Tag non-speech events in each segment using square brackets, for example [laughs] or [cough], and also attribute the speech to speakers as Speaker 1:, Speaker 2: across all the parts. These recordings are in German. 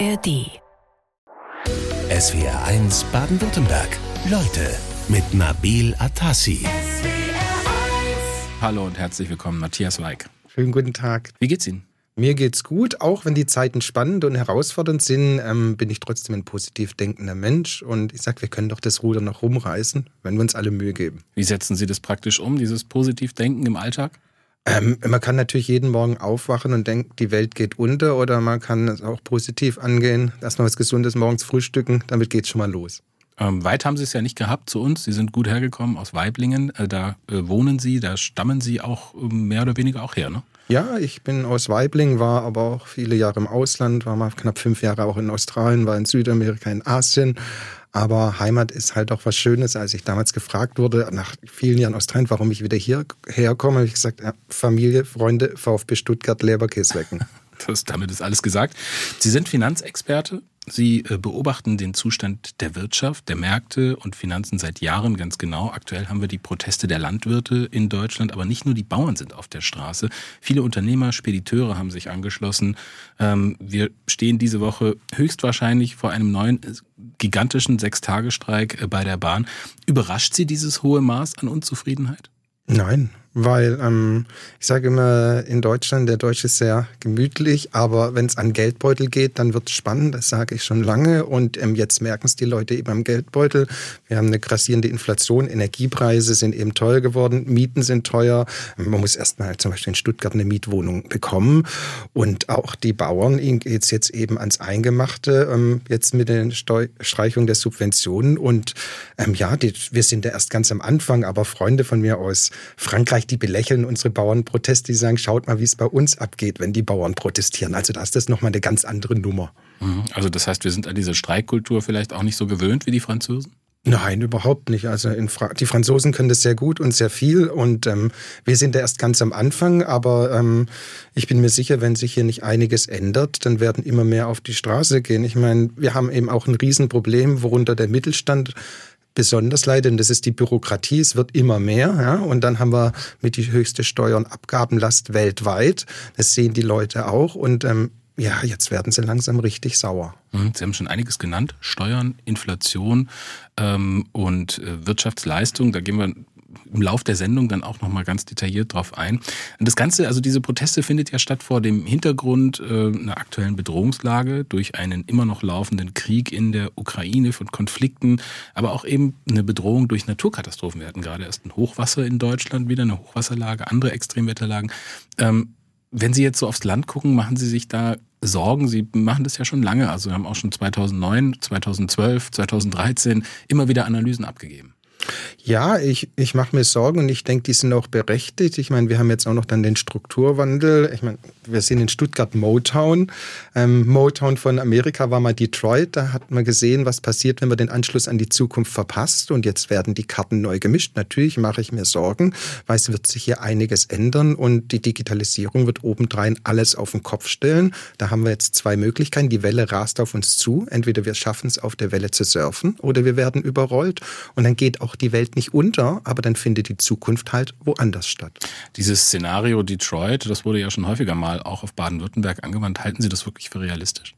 Speaker 1: ARD.
Speaker 2: SWR 1 Baden-Württemberg. Leute mit Nabil Atassi.
Speaker 3: Hallo und herzlich willkommen, Matthias Weig.
Speaker 4: Schönen guten Tag.
Speaker 3: Wie geht's Ihnen?
Speaker 4: Mir geht's gut, auch wenn die Zeiten spannend und herausfordernd sind, ähm, bin ich trotzdem ein positiv denkender Mensch und ich sag, wir können doch das Ruder noch rumreißen, wenn wir uns alle Mühe geben.
Speaker 3: Wie setzen Sie das praktisch um, dieses Positivdenken im Alltag?
Speaker 4: Ähm, man kann natürlich jeden Morgen aufwachen und denkt, die Welt geht unter oder man kann es auch positiv angehen, erstmal was Gesundes morgens frühstücken, damit geht's schon mal los.
Speaker 3: Ähm, weit haben Sie es ja nicht gehabt zu uns. Sie sind gut hergekommen aus Weiblingen. Äh, da äh, wohnen Sie, da stammen Sie auch äh, mehr oder weniger auch her, ne?
Speaker 4: Ja, ich bin aus Weibling, war aber auch viele Jahre im Ausland, war mal knapp fünf Jahre auch in Australien, war in Südamerika, in Asien. Aber Heimat ist halt auch was Schönes. Als ich damals gefragt wurde, nach vielen Jahren Australien, warum ich wieder hierher komme, habe ich gesagt, ja, Familie, Freunde, VfB Stuttgart, Leberkäswecken. [laughs]
Speaker 3: Das, damit ist alles gesagt. Sie sind Finanzexperte. Sie äh, beobachten den Zustand der Wirtschaft, der Märkte und Finanzen seit Jahren ganz genau. Aktuell haben wir die Proteste der Landwirte in Deutschland, aber nicht nur die Bauern sind auf der Straße. Viele Unternehmer, Spediteure haben sich angeschlossen. Ähm, wir stehen diese Woche höchstwahrscheinlich vor einem neuen äh, gigantischen Sechstagestreik äh, bei der Bahn. Überrascht Sie dieses hohe Maß an Unzufriedenheit?
Speaker 4: Nein, weil ähm, ich sage immer, in Deutschland, der Deutsche ist sehr gemütlich, aber wenn es an Geldbeutel geht, dann wird es spannend, das sage ich schon lange. Und ähm, jetzt merken es die Leute eben am Geldbeutel. Wir haben eine grassierende Inflation, Energiepreise sind eben teuer geworden, Mieten sind teuer. Man muss erstmal zum Beispiel in Stuttgart eine Mietwohnung bekommen. Und auch die Bauern, ihnen geht jetzt eben ans Eingemachte, ähm, jetzt mit der Steu Streichung der Subventionen. Und ähm, ja, die, wir sind da erst ganz am Anfang, aber Freunde von mir aus Frankreich, Österreich, die belächeln unsere Bauernproteste, die sagen, schaut mal, wie es bei uns abgeht, wenn die Bauern protestieren. Also da ist das nochmal eine ganz andere Nummer.
Speaker 3: Mhm. Also das heißt, wir sind an diese Streikkultur vielleicht auch nicht so gewöhnt wie die Franzosen?
Speaker 4: Nein, überhaupt nicht. Also die Franzosen können das sehr gut und sehr viel und ähm, wir sind da erst ganz am Anfang, aber ähm, ich bin mir sicher, wenn sich hier nicht einiges ändert, dann werden immer mehr auf die Straße gehen. Ich meine, wir haben eben auch ein Riesenproblem, worunter der Mittelstand besonders leidet, und das ist die Bürokratie. Es wird immer mehr. Ja? Und dann haben wir mit die höchste Steuer- und Abgabenlast weltweit. Das sehen die Leute auch. Und ähm, ja, jetzt werden sie langsam richtig sauer.
Speaker 3: Mhm, sie haben schon einiges genannt. Steuern, Inflation ähm, und äh, Wirtschaftsleistung. Da gehen wir im Lauf der Sendung dann auch nochmal ganz detailliert drauf ein. Und das Ganze, also diese Proteste findet ja statt vor dem Hintergrund äh, einer aktuellen Bedrohungslage durch einen immer noch laufenden Krieg in der Ukraine von Konflikten, aber auch eben eine Bedrohung durch Naturkatastrophen. Wir hatten gerade erst ein Hochwasser in Deutschland, wieder eine Hochwasserlage, andere Extremwetterlagen. Ähm, wenn Sie jetzt so aufs Land gucken, machen Sie sich da Sorgen? Sie machen das ja schon lange. Also wir haben auch schon 2009, 2012, 2013 immer wieder Analysen abgegeben.
Speaker 4: Ja, ich, ich mache mir Sorgen und ich denke, die sind auch berechtigt. Ich meine, wir haben jetzt auch noch dann den Strukturwandel. Ich meine, wir sind in Stuttgart Motown. Ähm, Motown von Amerika war mal Detroit. Da hat man gesehen, was passiert, wenn man den Anschluss an die Zukunft verpasst. Und jetzt werden die Karten neu gemischt. Natürlich mache ich mir Sorgen, weil es wird sich hier einiges ändern und die Digitalisierung wird obendrein alles auf den Kopf stellen. Da haben wir jetzt zwei Möglichkeiten. Die Welle rast auf uns zu. Entweder wir schaffen es, auf der Welle zu surfen oder wir werden überrollt. Und dann geht auch die Welt nicht unter, aber dann findet die Zukunft halt woanders statt.
Speaker 3: Dieses Szenario Detroit, das wurde ja schon häufiger mal auch auf Baden-Württemberg angewandt. Halten Sie das wirklich für realistisch?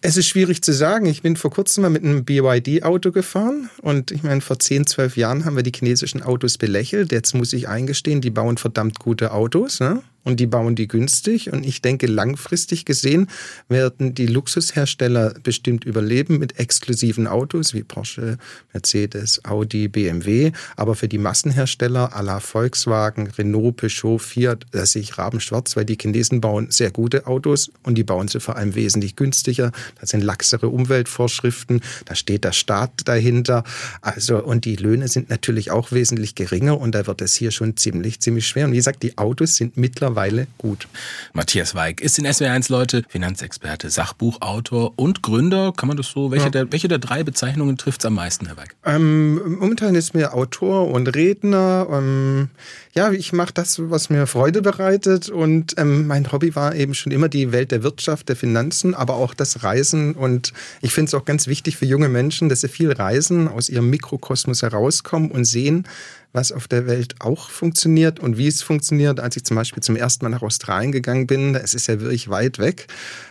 Speaker 4: Es ist schwierig zu sagen. Ich bin vor kurzem mal mit einem BYD-Auto gefahren und ich meine, vor 10, 12 Jahren haben wir die chinesischen Autos belächelt. Jetzt muss ich eingestehen, die bauen verdammt gute Autos. Ne? Und die bauen die günstig. Und ich denke, langfristig gesehen werden die Luxushersteller bestimmt überleben mit exklusiven Autos wie Porsche, Mercedes, Audi, BMW. Aber für die Massenhersteller à la Volkswagen, Renault, Peugeot, Fiat, da sehe ich rabenschwarz, weil die Chinesen bauen sehr gute Autos und die bauen sie vor allem wesentlich günstiger. Da sind laxere Umweltvorschriften, da steht der Staat dahinter. Also, und die Löhne sind natürlich auch wesentlich geringer und da wird es hier schon ziemlich, ziemlich schwer. Und wie gesagt, die Autos sind mittlerweile mittlerweile gut.
Speaker 3: Matthias Weig ist in SWR1 Leute, Finanzexperte, Sachbuchautor und Gründer. Kann man das so? Welche, ja. der, welche der drei Bezeichnungen trifft es am meisten, Herr Weig?
Speaker 4: Ähm, momentan ist mir Autor und Redner. Ähm, ja, ich mache das, was mir Freude bereitet. Und ähm, mein Hobby war eben schon immer die Welt der Wirtschaft, der Finanzen, aber auch das Reisen. Und ich finde es auch ganz wichtig für junge Menschen, dass sie viel reisen, aus ihrem Mikrokosmos herauskommen und sehen, was auf der Welt auch funktioniert und wie es funktioniert. Als ich zum Beispiel zum ersten Mal nach Australien gegangen bin, es ist ja wirklich weit weg,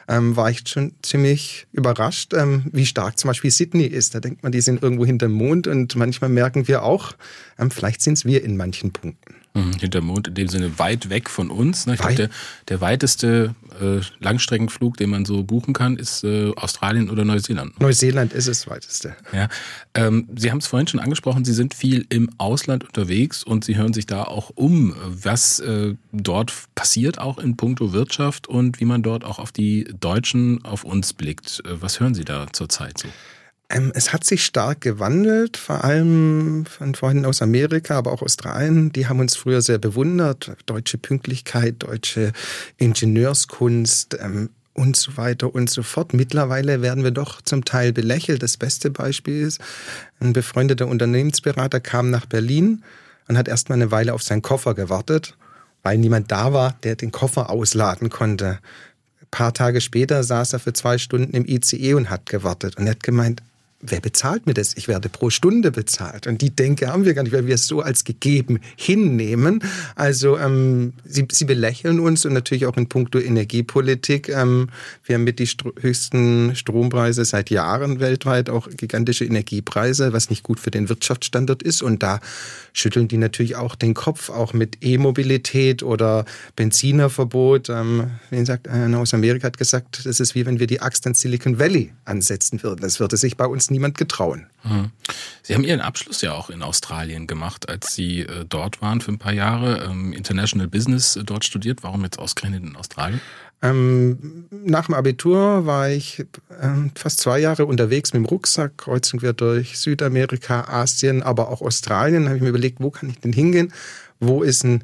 Speaker 4: ähm, war ich schon ziemlich überrascht, ähm, wie stark zum Beispiel Sydney ist. Da denkt man, die sind irgendwo hinterm Mond und manchmal merken wir auch, ähm, vielleicht sind es wir in manchen Punkten.
Speaker 3: Mhm, hinter Mond in dem Sinne weit weg von uns. Ne? Ich glaube, der, der weiteste äh, Langstreckenflug, den man so buchen kann, ist äh, Australien oder Neuseeland.
Speaker 4: Neuseeland ist das weiteste.
Speaker 3: Ja. Ähm, Sie haben es vorhin schon angesprochen, Sie sind viel im Ausland unterwegs und Sie hören sich da auch um, was äh, dort passiert, auch in puncto Wirtschaft und wie man dort auch auf die Deutschen, auf uns blickt. Äh, was hören Sie da zurzeit so?
Speaker 4: Ähm, es hat sich stark gewandelt, vor allem von Freunden aus Amerika, aber auch Australien. Die haben uns früher sehr bewundert. Deutsche Pünktlichkeit, deutsche Ingenieurskunst, ähm, und so weiter und so fort. Mittlerweile werden wir doch zum Teil belächelt. Das beste Beispiel ist, ein befreundeter Unternehmensberater kam nach Berlin und hat erst mal eine Weile auf seinen Koffer gewartet, weil niemand da war, der den Koffer ausladen konnte. Ein paar Tage später saß er für zwei Stunden im ICE und hat gewartet und er hat gemeint, wer bezahlt mir das? Ich werde pro Stunde bezahlt. Und die Denke haben wir gar nicht, weil wir es so als gegeben hinnehmen. Also ähm, sie, sie belächeln uns und natürlich auch in puncto Energiepolitik. Ähm, wir haben mit die st höchsten Strompreise seit Jahren weltweit, auch gigantische Energiepreise, was nicht gut für den Wirtschaftsstandort ist. Und da schütteln die natürlich auch den Kopf, auch mit E-Mobilität oder Benzinerverbot. Ähm, wie gesagt, einer aus Amerika hat gesagt, das ist wie wenn wir die Axt an Silicon Valley ansetzen würden. Das würde sich bei uns niemand getrauen.
Speaker 3: Mhm. Sie haben Ihren Abschluss ja auch in Australien gemacht, als Sie äh, dort waren für ein paar Jahre, ähm, International Business äh, dort studiert. Warum jetzt ausgerechnet in Australien?
Speaker 4: Ähm, nach dem Abitur war ich ähm, fast zwei Jahre unterwegs mit dem Rucksack, kreuzen wir durch Südamerika, Asien, aber auch Australien. Da habe ich mir überlegt, wo kann ich denn hingehen? Wo ist eine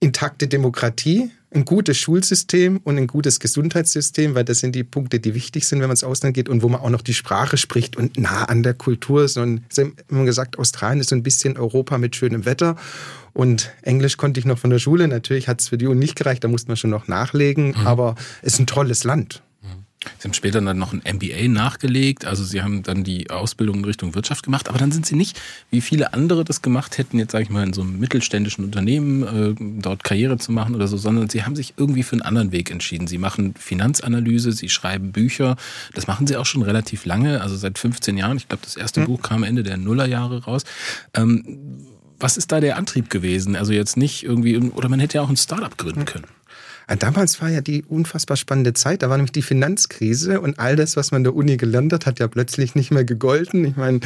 Speaker 4: intakte Demokratie? Ein gutes Schulsystem und ein gutes Gesundheitssystem, weil das sind die Punkte, die wichtig sind, wenn man ins Ausland geht und wo man auch noch die Sprache spricht und nah an der Kultur ist. Und immer gesagt, Australien ist so ein bisschen Europa mit schönem Wetter. Und Englisch konnte ich noch von der Schule. Natürlich hat es für die Uni nicht gereicht, da musste man schon noch nachlegen. Mhm. Aber es ist ein tolles Land.
Speaker 3: Sie haben später dann noch ein MBA nachgelegt, also Sie haben dann die Ausbildung in Richtung Wirtschaft gemacht, aber dann sind Sie nicht, wie viele andere das gemacht hätten, jetzt sage ich mal in so einem mittelständischen Unternehmen äh, dort Karriere zu machen oder so, sondern Sie haben sich irgendwie für einen anderen Weg entschieden. Sie machen Finanzanalyse, Sie schreiben Bücher, das machen Sie auch schon relativ lange, also seit 15 Jahren. Ich glaube, das erste mhm. Buch kam Ende der Nullerjahre raus. Ähm, was ist da der Antrieb gewesen? Also jetzt nicht irgendwie, oder man hätte ja auch ein Startup gründen können.
Speaker 4: Äh, damals war ja die unfassbar spannende Zeit. Da war nämlich die Finanzkrise und all das, was man in der Uni gelernt hat, hat ja plötzlich nicht mehr gegolten. Ich meine,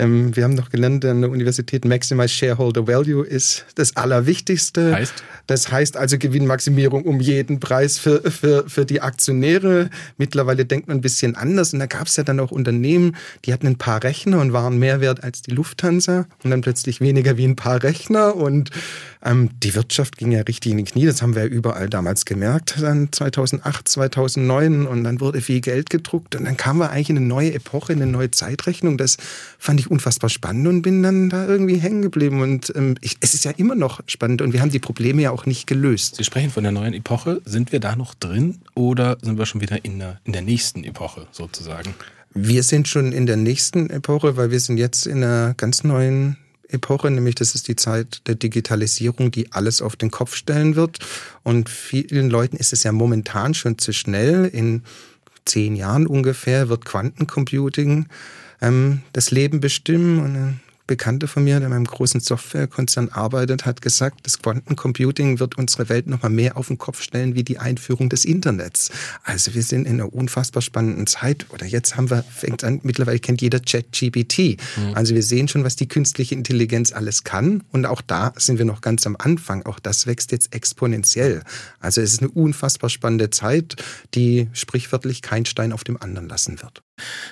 Speaker 4: ähm, wir haben noch gelernt an der Universität, Maximize Shareholder Value ist das Allerwichtigste.
Speaker 3: Heißt?
Speaker 4: Das heißt also Gewinnmaximierung um jeden Preis für, für, für die Aktionäre. Mittlerweile denkt man ein bisschen anders. Und da gab es ja dann auch Unternehmen, die hatten ein paar Rechner und waren mehr wert als die Lufthansa und dann plötzlich weniger wie ein paar Rechner. Und ähm, die Wirtschaft ging ja richtig in die Knie. Das haben wir ja überall damals gemerkt, dann 2008, 2009. Und dann wurde viel Geld gedruckt. Und dann kamen wir eigentlich in eine neue Epoche, in eine neue Zeitrechnung. Das fand ich unfassbar spannend und bin dann da irgendwie hängen geblieben. Und ähm, ich, es ist ja immer noch spannend und wir haben die Probleme ja auch nicht gelöst.
Speaker 3: Sie sprechen von der neuen Epoche. Sind wir da noch drin oder sind wir schon wieder in der, in der nächsten Epoche sozusagen?
Speaker 4: Wir sind schon in der nächsten Epoche, weil wir sind jetzt in einer ganz neuen Epoche, nämlich das ist die Zeit der Digitalisierung, die alles auf den Kopf stellen wird. Und vielen Leuten ist es ja momentan schon zu schnell. In zehn Jahren ungefähr wird Quantencomputing ähm, das Leben bestimmen. Und ein Bekannter von mir, der in einem großen Softwarekonzern arbeitet, hat gesagt, das Quantencomputing wird unsere Welt nochmal mehr auf den Kopf stellen wie die Einführung des Internets. Also wir sind in einer unfassbar spannenden Zeit. Oder jetzt haben wir, fängt an, mittlerweile kennt jeder ChatGPT. Mhm. Also wir sehen schon, was die künstliche Intelligenz alles kann. Und auch da sind wir noch ganz am Anfang. Auch das wächst jetzt exponentiell. Also es ist eine unfassbar spannende Zeit, die sprichwörtlich kein Stein auf dem anderen lassen wird.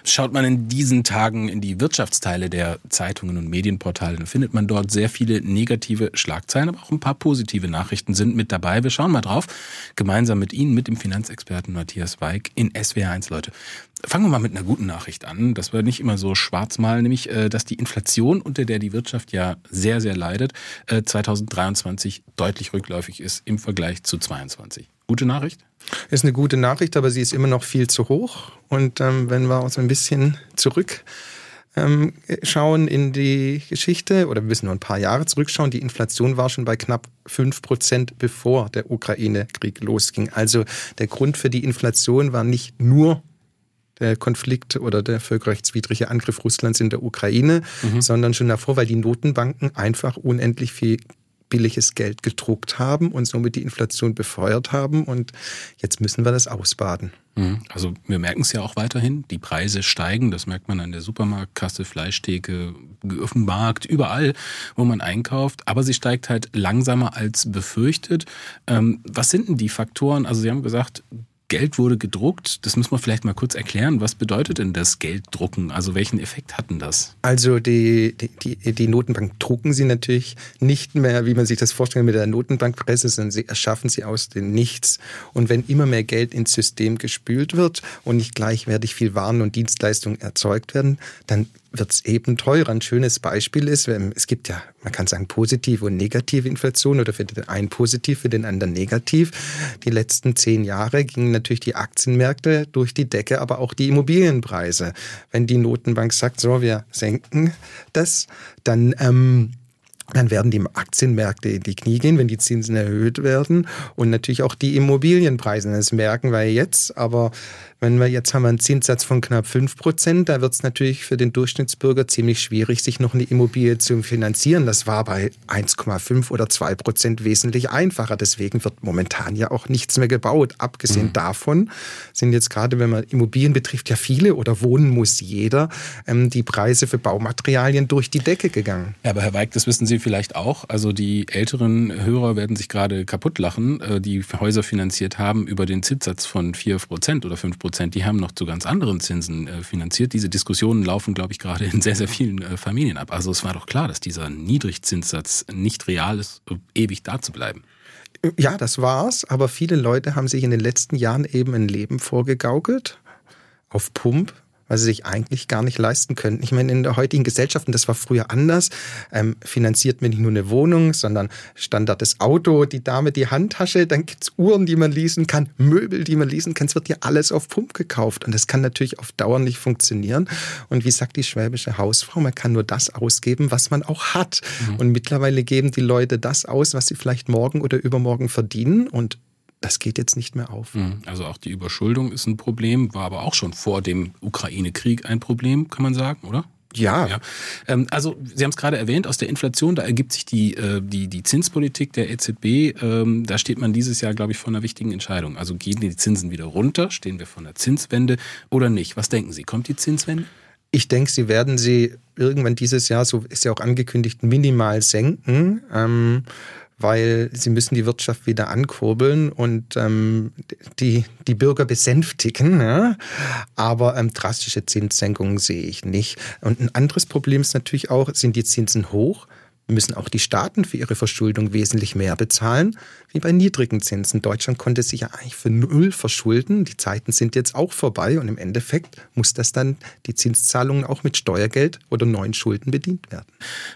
Speaker 3: Schaut man in diesen Tagen in die Wirtschaftsteile der Zeitungen und Medienportale, dann findet man dort sehr viele negative Schlagzeilen, aber auch ein paar positive Nachrichten sind mit dabei. Wir schauen mal drauf, gemeinsam mit Ihnen, mit dem Finanzexperten Matthias Weig in SWR1, Leute. Fangen wir mal mit einer guten Nachricht an, dass wir nicht immer so schwarz malen, nämlich, äh, dass die Inflation, unter der die Wirtschaft ja sehr, sehr leidet, 2023 äh, deutlich rückläufig ist im Vergleich zu 2022. Gute Nachricht?
Speaker 4: Ist eine gute Nachricht, aber sie ist immer noch viel zu hoch. Und ähm, wenn wir uns ein bisschen zurück ähm, schauen in die Geschichte, oder wir müssen nur ein paar Jahre zurückschauen, die Inflation war schon bei knapp 5 Prozent, bevor der Ukraine-Krieg losging. Also der Grund für die Inflation war nicht nur der Konflikt oder der völkerrechtswidrige Angriff Russlands in der Ukraine, mhm. sondern schon davor, weil die Notenbanken einfach unendlich viel billiges Geld gedruckt haben und somit die Inflation befeuert haben. Und jetzt müssen wir das ausbaden.
Speaker 3: Mhm. Also wir merken es ja auch weiterhin, die Preise steigen, das merkt man an der Supermarktkasse, Fleischtheke, auf überall, wo man einkauft, aber sie steigt halt langsamer als befürchtet. Ähm, was sind denn die Faktoren? Also Sie haben gesagt, Geld wurde gedruckt. Das muss man vielleicht mal kurz erklären. Was bedeutet denn das Gelddrucken? Also welchen Effekt hatten das?
Speaker 4: Also die, die, die Notenbank drucken sie natürlich nicht mehr, wie man sich das vorstellt mit der Notenbankpresse, sondern sie erschaffen sie aus dem Nichts. Und wenn immer mehr Geld ins System gespült wird und nicht gleichwertig viel Waren und Dienstleistungen erzeugt werden, dann wird es eben teurer. Ein schönes Beispiel ist, es gibt ja, man kann sagen, positive und negative Inflation oder für den einen positiv, für den anderen negativ. Die letzten zehn Jahre gingen natürlich die Aktienmärkte durch die Decke, aber auch die Immobilienpreise. Wenn die Notenbank sagt, so, wir senken das, dann ähm, dann werden die Aktienmärkte in die Knie gehen, wenn die Zinsen erhöht werden und natürlich auch die Immobilienpreise. Das merken wir jetzt, aber wenn wir jetzt haben wir einen Zinssatz von knapp 5 Prozent, da wird es natürlich für den Durchschnittsbürger ziemlich schwierig, sich noch eine Immobilie zu finanzieren. Das war bei 1,5 oder 2 Prozent wesentlich einfacher. Deswegen wird momentan ja auch nichts mehr gebaut. Abgesehen mhm. davon sind jetzt gerade, wenn man Immobilien betrifft, ja viele oder wohnen muss jeder, ähm, die Preise für Baumaterialien durch die Decke gegangen.
Speaker 3: Ja, aber Herr Weig, das wissen Sie vielleicht auch. Also die älteren Hörer werden sich gerade kaputt lachen, äh, die Häuser finanziert haben über den Zinssatz von 4 Prozent oder 5 Prozent. Prozent, die haben noch zu ganz anderen Zinsen äh, finanziert. Diese Diskussionen laufen, glaube ich, gerade in sehr, sehr vielen äh, Familien ab. Also es war doch klar, dass dieser Niedrigzinssatz nicht real ist, ewig da zu bleiben.
Speaker 4: Ja, das war's. Aber viele Leute haben sich in den letzten Jahren eben ein Leben vorgegaukelt auf Pump weil sie sich eigentlich gar nicht leisten könnten. Ich meine, in der heutigen Gesellschaft, und das war früher anders, ähm, finanziert man nicht nur eine Wohnung, sondern Standard das Auto, die Dame die Handtasche, dann gibt's Uhren, die man leasen kann, Möbel, die man leasen kann. Es wird ja alles auf Pump gekauft und das kann natürlich auf Dauer nicht funktionieren. Und wie sagt die schwäbische Hausfrau, man kann nur das ausgeben, was man auch hat. Mhm. Und mittlerweile geben die Leute das aus, was sie vielleicht morgen oder übermorgen verdienen und das geht jetzt nicht mehr auf.
Speaker 3: Mhm. Also auch die Überschuldung ist ein Problem, war aber auch schon vor dem Ukraine-Krieg ein Problem, kann man sagen, oder?
Speaker 4: Ja. ja.
Speaker 3: Ähm, also Sie haben es gerade erwähnt, aus der Inflation, da ergibt sich die, äh, die, die Zinspolitik der EZB. Ähm, da steht man dieses Jahr, glaube ich, vor einer wichtigen Entscheidung. Also gehen die Zinsen wieder runter? Stehen wir vor einer Zinswende oder nicht? Was denken Sie? Kommt die Zinswende?
Speaker 4: Ich denke, sie werden sie irgendwann dieses Jahr, so ist ja auch angekündigt, minimal senken. Ähm, weil sie müssen die Wirtschaft wieder ankurbeln und ähm, die, die Bürger besänftigen. Ja? Aber ähm, drastische Zinssenkungen sehe ich nicht. Und ein anderes Problem ist natürlich auch, sind die Zinsen hoch? Müssen auch die Staaten für ihre Verschuldung wesentlich mehr bezahlen, wie bei niedrigen Zinsen. Deutschland konnte sich ja eigentlich für null verschulden. Die Zeiten sind jetzt auch vorbei und im Endeffekt muss das dann die Zinszahlungen auch mit Steuergeld oder neuen Schulden bedient werden.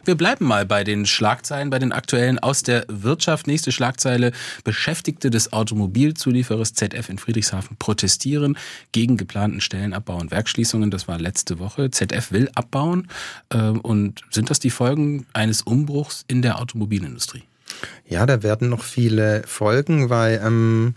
Speaker 3: Wir bleiben mal bei den Schlagzeilen, bei den aktuellen aus der Wirtschaft. Nächste Schlagzeile. Beschäftigte des Automobilzulieferers ZF in Friedrichshafen protestieren gegen geplanten Stellenabbau und Werkschließungen. Das war letzte Woche. ZF will abbauen. Ähm, und sind das die Folgen eines Umbruchs? Umbruchs in der Automobilindustrie?
Speaker 4: Ja, da werden noch viele Folgen, weil ähm,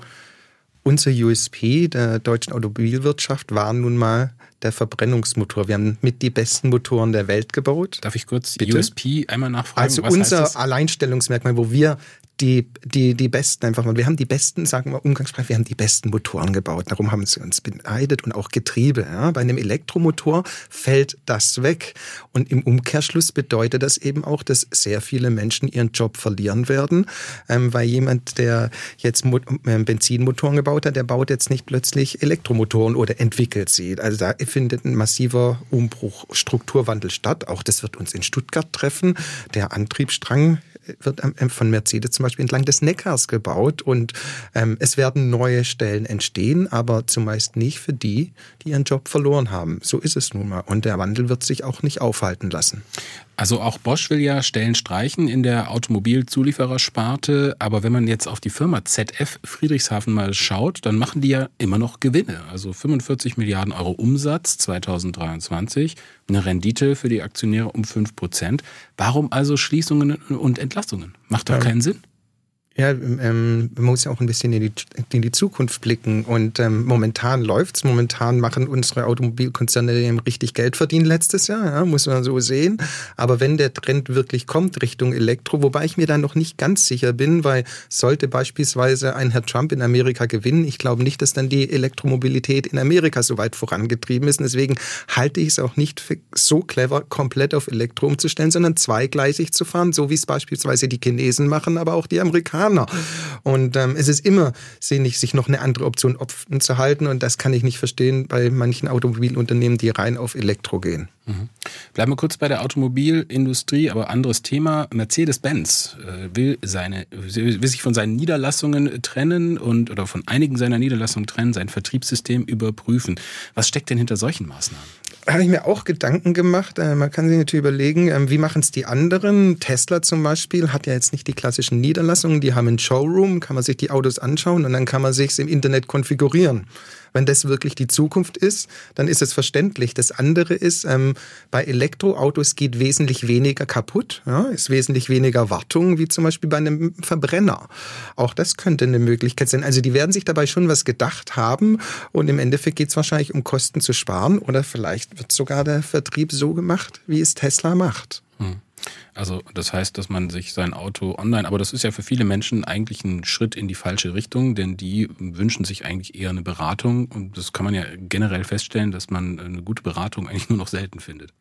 Speaker 4: unser USP der deutschen Automobilwirtschaft war nun mal der Verbrennungsmotor. Wir haben mit die besten Motoren der Welt gebaut.
Speaker 3: Darf ich kurz Bitte? USP einmal nachfragen?
Speaker 4: Also unser Alleinstellungsmerkmal, wo wir die, die, die besten einfach mal. Wir haben die besten, sagen wir umgangssprachlich, wir haben die besten Motoren gebaut. Darum haben sie uns beneidet und auch Getriebe. Ja. Bei einem Elektromotor fällt das weg. Und im Umkehrschluss bedeutet das eben auch, dass sehr viele Menschen ihren Job verlieren werden, ähm, weil jemand, der jetzt Mo äh, Benzinmotoren gebaut hat, der baut jetzt nicht plötzlich Elektromotoren oder entwickelt sie. Also da findet ein massiver Umbruch, Strukturwandel statt. Auch das wird uns in Stuttgart treffen. Der Antriebsstrang wird von Mercedes zum Beispiel entlang des Neckars gebaut und ähm, es werden neue Stellen entstehen, aber zumeist nicht für die, die ihren Job verloren haben. So ist es nun mal. Und der Wandel wird sich auch nicht aufhalten lassen.
Speaker 3: Also auch Bosch will ja Stellen streichen in der Automobilzulieferersparte, aber wenn man jetzt auf die Firma ZF Friedrichshafen mal schaut, dann machen die ja immer noch Gewinne. Also 45 Milliarden Euro Umsatz 2023, eine Rendite für die Aktionäre um 5 Prozent. Warum also Schließungen und Entlassungen? Macht doch keinen Sinn.
Speaker 4: Ja, ähm, man muss ja auch ein bisschen in die, in die Zukunft blicken. Und ähm, momentan läuft's. Momentan machen unsere Automobilkonzerne eben richtig Geld verdienen letztes Jahr, ja, muss man so sehen. Aber wenn der Trend wirklich kommt Richtung Elektro, wobei ich mir da noch nicht ganz sicher bin, weil sollte beispielsweise ein Herr Trump in Amerika gewinnen, ich glaube nicht, dass dann die Elektromobilität in Amerika so weit vorangetrieben ist. Und deswegen halte ich es auch nicht für so clever, komplett auf Elektro umzustellen, sondern zweigleisig zu fahren, so wie es beispielsweise die Chinesen machen, aber auch die Amerikaner. Amerikaner. Und ähm, es ist immer sinnig, sich noch eine andere Option offen zu halten. Und das kann ich nicht verstehen bei manchen Automobilunternehmen, die rein auf Elektro gehen.
Speaker 3: Mhm. Bleiben wir kurz bei der Automobilindustrie, aber anderes Thema. Mercedes-Benz äh, will, will sich von seinen Niederlassungen trennen und oder von einigen seiner Niederlassungen trennen, sein Vertriebssystem überprüfen. Was steckt denn hinter solchen Maßnahmen?
Speaker 4: Habe ich mir auch Gedanken gemacht. Äh, man kann sich natürlich überlegen, ähm, wie machen es die anderen? Tesla zum Beispiel hat ja jetzt nicht die klassischen Niederlassungen. Die haben einen Showroom, kann man sich die Autos anschauen und dann kann man sich im Internet konfigurieren. Wenn das wirklich die Zukunft ist, dann ist es verständlich. Das andere ist, ähm, bei Elektroautos geht wesentlich weniger kaputt, ja, ist wesentlich weniger Wartung, wie zum Beispiel bei einem Verbrenner. Auch das könnte eine Möglichkeit sein. Also die werden sich dabei schon was gedacht haben und im Endeffekt geht es wahrscheinlich um Kosten zu sparen oder vielleicht wird sogar der Vertrieb so gemacht, wie es Tesla macht. Hm.
Speaker 3: Also das heißt, dass man sich sein Auto online, aber das ist ja für viele Menschen eigentlich ein Schritt in die falsche Richtung, denn die wünschen sich eigentlich eher eine Beratung und das kann man ja generell feststellen, dass man eine gute Beratung eigentlich nur noch selten findet.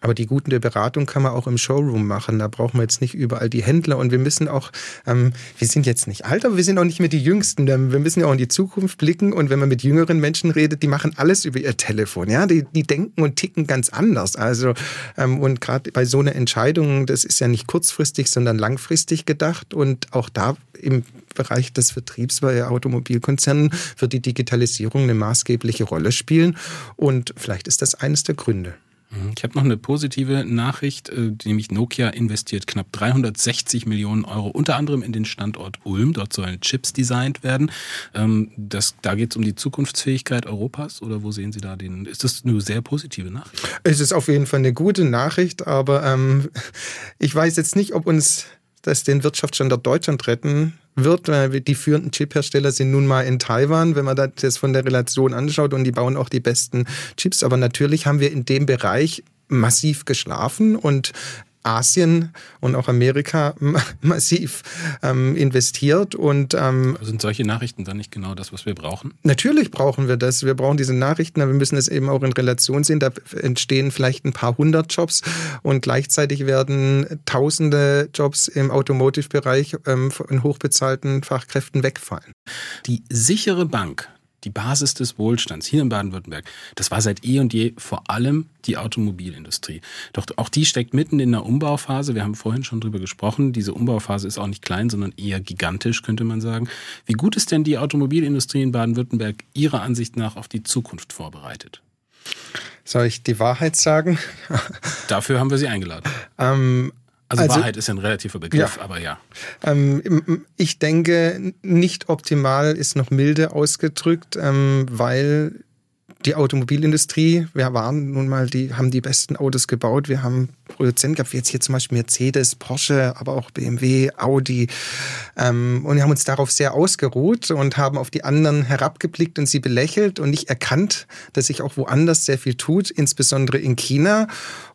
Speaker 4: Aber die gute Beratung kann man auch im Showroom machen. Da brauchen wir jetzt nicht überall die Händler. Und wir müssen auch, ähm, wir sind jetzt nicht alt, aber wir sind auch nicht mehr die Jüngsten. Wir müssen ja auch in die Zukunft blicken. Und wenn man mit jüngeren Menschen redet, die machen alles über ihr Telefon. Ja, die, die denken und ticken ganz anders. Also, ähm, und gerade bei so einer Entscheidung, das ist ja nicht kurzfristig, sondern langfristig gedacht. Und auch da im Bereich des Vertriebs bei Automobilkonzernen wird die Digitalisierung eine maßgebliche Rolle spielen. Und vielleicht ist das eines der Gründe.
Speaker 3: Mhm. Ich habe noch eine positive Nachricht, äh, nämlich Nokia investiert knapp 360 Millionen Euro, unter anderem in den Standort Ulm. Dort sollen Chips designt werden. Ähm, das, da geht es um die Zukunftsfähigkeit Europas oder wo sehen Sie da den? Ist das eine sehr positive Nachricht?
Speaker 4: Es ist auf jeden Fall eine gute Nachricht, aber ähm, [laughs] ich weiß jetzt nicht, ob uns das den Wirtschaftsstandort Deutschland retten wird. Die führenden Chip-Hersteller sind nun mal in Taiwan, wenn man das von der Relation anschaut und die bauen auch die besten Chips. Aber natürlich haben wir in dem Bereich massiv geschlafen und Asien und auch Amerika [laughs] massiv ähm, investiert. Und ähm,
Speaker 3: sind solche Nachrichten dann nicht genau das, was wir brauchen?
Speaker 4: Natürlich brauchen wir das. Wir brauchen diese Nachrichten, aber wir müssen es eben auch in Relation sehen. Da entstehen vielleicht ein paar hundert Jobs und gleichzeitig werden tausende Jobs im Automotive-Bereich ähm, von hochbezahlten Fachkräften wegfallen.
Speaker 3: Die sichere Bank die Basis des Wohlstands hier in Baden-Württemberg, das war seit eh und je vor allem die Automobilindustrie. Doch auch die steckt mitten in der Umbauphase. Wir haben vorhin schon drüber gesprochen. Diese Umbauphase ist auch nicht klein, sondern eher gigantisch, könnte man sagen. Wie gut ist denn die Automobilindustrie in Baden-Württemberg Ihrer Ansicht nach auf die Zukunft vorbereitet?
Speaker 4: Soll ich die Wahrheit sagen?
Speaker 3: Dafür haben wir Sie eingeladen. Ähm, also, also, Wahrheit ist ein relativer Begriff, ja. aber ja.
Speaker 4: Ähm, ich denke, nicht optimal ist noch milde ausgedrückt, ähm, weil die Automobilindustrie, wir waren nun mal, die haben die besten Autos gebaut. Wir haben Produzenten gehabt, wie jetzt hier zum Beispiel Mercedes, Porsche, aber auch BMW, Audi. Ähm, und wir haben uns darauf sehr ausgeruht und haben auf die anderen herabgeblickt und sie belächelt und nicht erkannt, dass sich auch woanders sehr viel tut, insbesondere in China.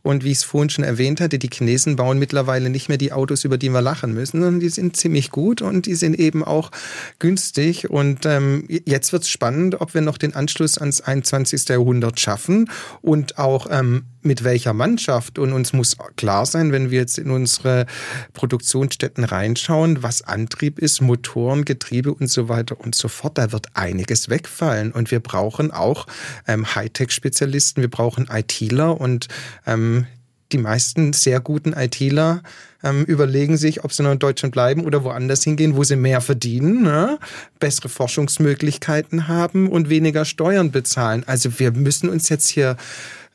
Speaker 4: Und wie ich es vorhin schon erwähnt hatte, die Chinesen bauen mittlerweile nicht mehr die Autos, über die wir lachen müssen, sondern die sind ziemlich gut und die sind eben auch günstig. Und ähm, jetzt wird es spannend, ob wir noch den Anschluss ans 21 21. Jahrhundert schaffen und auch ähm, mit welcher Mannschaft. Und uns muss klar sein, wenn wir jetzt in unsere Produktionsstätten reinschauen, was Antrieb ist, Motoren, Getriebe und so weiter und so fort. Da wird einiges wegfallen. Und wir brauchen auch ähm, Hightech-Spezialisten, wir brauchen ITler und ähm, die meisten sehr guten ITler ähm, überlegen sich, ob sie noch in Deutschland bleiben oder woanders hingehen, wo sie mehr verdienen, ne? bessere Forschungsmöglichkeiten haben und weniger Steuern bezahlen. Also wir müssen uns jetzt hier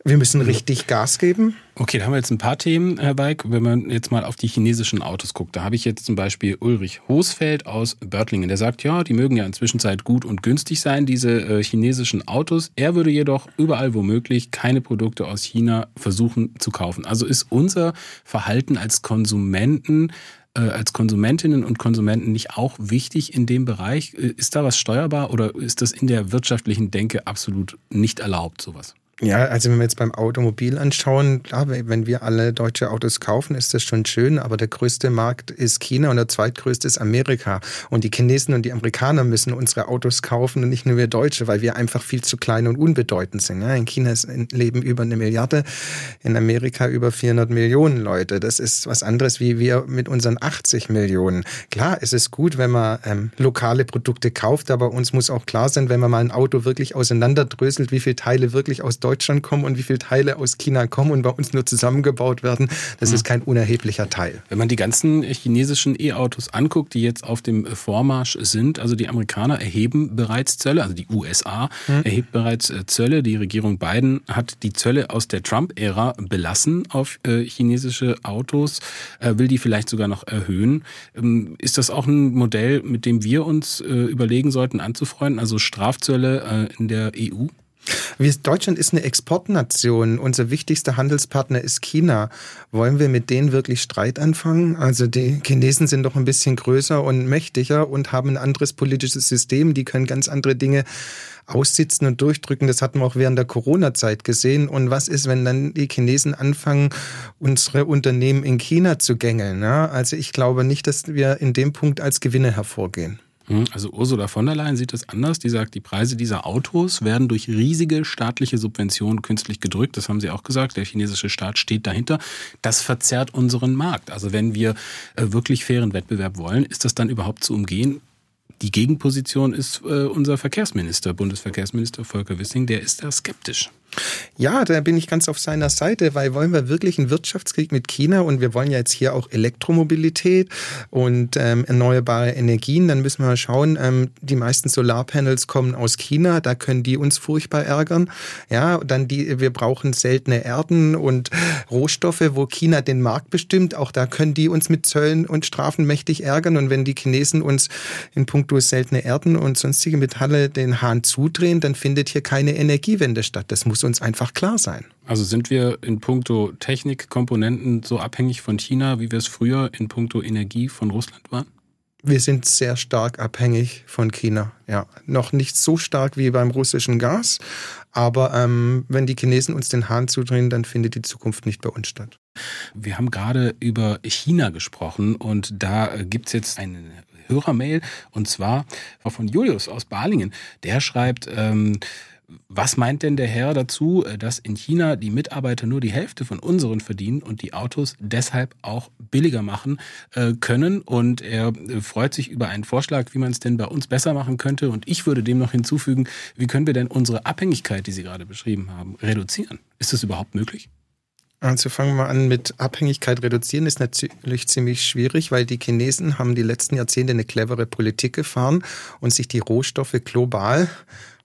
Speaker 4: wir müssen richtig Gas geben.
Speaker 3: Okay, da haben wir jetzt ein paar Themen, Herr Beik. Wenn man jetzt mal auf die chinesischen Autos guckt, da habe ich jetzt zum Beispiel Ulrich Hosfeld aus Börtlingen. Der sagt, ja, die mögen ja inzwischen Zeit gut und günstig sein, diese äh, chinesischen Autos. Er würde jedoch überall womöglich keine Produkte aus China versuchen zu kaufen. Also ist unser Verhalten als Konsumenten äh, als Konsumentinnen und Konsumenten nicht auch wichtig in dem Bereich? Äh, ist da was steuerbar oder ist das in der wirtschaftlichen Denke absolut nicht erlaubt, sowas?
Speaker 4: Ja, also wenn wir jetzt beim Automobil anschauen, klar, wenn wir alle deutsche Autos kaufen, ist das schon schön, aber der größte Markt ist China und der zweitgrößte ist Amerika. Und die Chinesen und die Amerikaner müssen unsere Autos kaufen und nicht nur wir Deutsche, weil wir einfach viel zu klein und unbedeutend sind. In China leben über eine Milliarde, in Amerika über 400 Millionen Leute. Das ist was anderes wie wir mit unseren 80 Millionen. Klar, es ist gut, wenn man ähm, lokale Produkte kauft, aber uns muss auch klar sein, wenn man mal ein Auto wirklich auseinanderdröselt, wie viele Teile wirklich aus Deutschland kommen und wie viele Teile aus China kommen und bei uns nur zusammengebaut werden, das ist kein unerheblicher Teil.
Speaker 3: Wenn man die ganzen chinesischen E-Autos anguckt, die jetzt auf dem Vormarsch sind, also die Amerikaner erheben bereits Zölle, also die USA hm. erhebt bereits äh, Zölle. Die Regierung Biden hat die Zölle aus der Trump-Ära belassen auf äh, chinesische Autos, äh, will die vielleicht sogar noch erhöhen. Ähm, ist das auch ein Modell, mit dem wir uns überlegen sollten anzufreunden, also Strafzölle in der EU?
Speaker 4: Wir, Deutschland ist eine Exportnation. Unser wichtigster Handelspartner ist China. Wollen wir mit denen wirklich Streit anfangen? Also die Chinesen sind doch ein bisschen größer und mächtiger und haben ein anderes politisches System. Die können ganz andere Dinge aussitzen und durchdrücken. Das hatten wir auch während der Corona-Zeit gesehen. Und was ist, wenn dann die Chinesen anfangen, unsere Unternehmen in China zu gängeln? Also ich glaube nicht, dass wir in dem Punkt als Gewinner hervorgehen.
Speaker 3: Hm, also Ursula von der Leyen sieht es anders. Die sagt, die Preise dieser Autos werden durch riesige staatliche Subventionen künstlich gedrückt. Das haben sie auch gesagt. Der chinesische Staat steht dahinter. Das verzerrt unseren Markt. Also wenn wir äh, wirklich fairen Wettbewerb wollen, ist das dann überhaupt zu umgehen? Die Gegenposition ist äh, unser Verkehrsminister, Bundesverkehrsminister Volker Wissing, der ist da skeptisch.
Speaker 4: Ja, da bin ich ganz auf seiner Seite, weil wollen wir wirklich einen Wirtschaftskrieg mit China und wir wollen ja jetzt hier auch Elektromobilität und ähm, erneuerbare Energien, dann müssen wir mal schauen, ähm, die meisten Solarpanels kommen aus China, da können die uns furchtbar ärgern. Ja, dann die, wir brauchen seltene Erden und Rohstoffe, wo China den Markt bestimmt, auch da können die uns mit Zöllen und Strafen mächtig ärgern und wenn die Chinesen uns in puncto seltene Erden und sonstige Metalle den Hahn zudrehen, dann findet hier keine Energiewende statt. Das muss uns einfach klar sein.
Speaker 3: Also sind wir in puncto Technikkomponenten so abhängig von China, wie wir es früher in puncto Energie von Russland waren?
Speaker 4: Wir sind sehr stark abhängig von China. Ja, noch nicht so stark wie beim russischen Gas, aber ähm, wenn die Chinesen uns den Hahn zudrehen, dann findet die Zukunft nicht bei uns statt.
Speaker 3: Wir haben gerade über China gesprochen und da äh, gibt es jetzt eine Hörermail und zwar von Julius aus Balingen. Der schreibt, ähm, was meint denn der Herr dazu, äh, dass in China die Mitarbeiter nur die Hälfte von unseren verdienen und die Autos deshalb auch billiger machen äh, können? Und er äh, freut sich über einen Vorschlag, wie man es denn bei uns besser machen könnte. Und ich würde dem noch hinzufügen, wie können wir denn unsere Abhängigkeit, die Sie gerade beschrieben haben, reduzieren? Ist das überhaupt möglich?
Speaker 4: Also fangen wir an mit Abhängigkeit reduzieren ist natürlich ziemlich schwierig, weil die Chinesen haben die letzten Jahrzehnte eine clevere Politik gefahren und sich die Rohstoffe global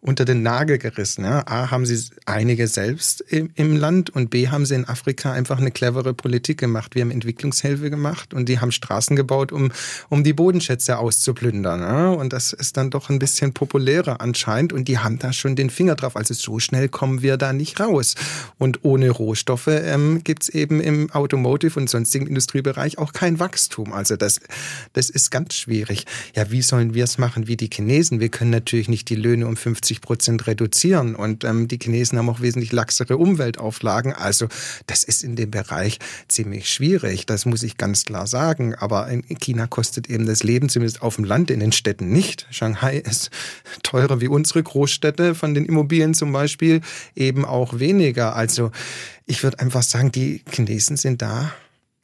Speaker 4: unter den Nagel gerissen. Ja. A, haben sie einige selbst im, im, Land und B, haben sie in Afrika einfach eine clevere Politik gemacht. Wir haben Entwicklungshilfe gemacht und die haben Straßen gebaut, um, um die Bodenschätze auszuplündern. Ja. Und das ist dann doch ein bisschen populärer anscheinend und die haben da schon den Finger drauf. Also so schnell kommen wir da nicht raus. Und ohne Rohstoffe ähm, gibt eben im Automotive und sonstigen Industriebereich auch kein Wachstum. Also das, das ist ganz schwierig. Ja, wie sollen wir es machen wie die Chinesen? Wir können natürlich nicht die Löhne um 50 50 Prozent reduzieren. Und ähm, die Chinesen haben auch wesentlich laxere Umweltauflagen. Also das ist in dem Bereich ziemlich schwierig. Das muss ich ganz klar sagen. Aber in China kostet eben das Leben zumindest auf dem Land in den Städten nicht. Shanghai ist teurer wie unsere Großstädte von den Immobilien zum Beispiel eben auch weniger. Also ich würde einfach sagen, die Chinesen sind da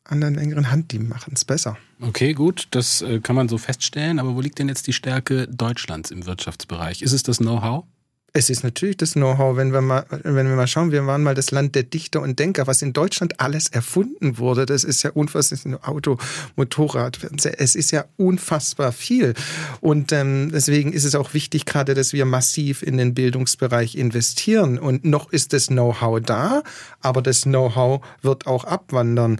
Speaker 4: an der längeren Hand, die machen es besser.
Speaker 3: Okay, gut, das äh, kann man so feststellen. Aber wo liegt denn jetzt die Stärke Deutschlands im Wirtschaftsbereich? Ist es das Know-how?
Speaker 4: Es ist natürlich das Know-how, wenn wir mal, wenn wir mal schauen, wir waren mal das Land der Dichter und Denker, was in Deutschland alles erfunden wurde. Das ist ja unfassbar. Auto, Motorrad, es ist ja unfassbar viel. Und ähm, deswegen ist es auch wichtig, gerade, dass wir massiv in den Bildungsbereich investieren. Und noch ist das Know-how da, aber das Know-how wird auch abwandern.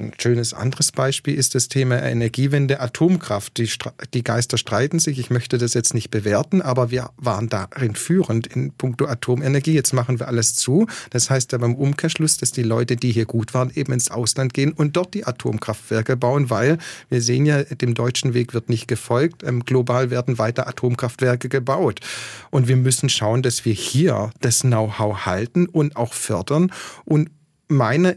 Speaker 4: Ein schönes anderes Beispiel ist das Thema Energiewende, Atomkraft. Die, die Geister streiten sich. Ich möchte das jetzt nicht bewerten, aber wir waren darin führend in puncto Atomenergie. Jetzt machen wir alles zu. Das heißt aber im Umkehrschluss, dass die Leute, die hier gut waren, eben ins Ausland gehen und dort die Atomkraftwerke bauen, weil wir sehen ja, dem deutschen Weg wird nicht gefolgt. Ähm, global werden weiter Atomkraftwerke gebaut. Und wir müssen schauen, dass wir hier das Know-how halten und auch fördern und meine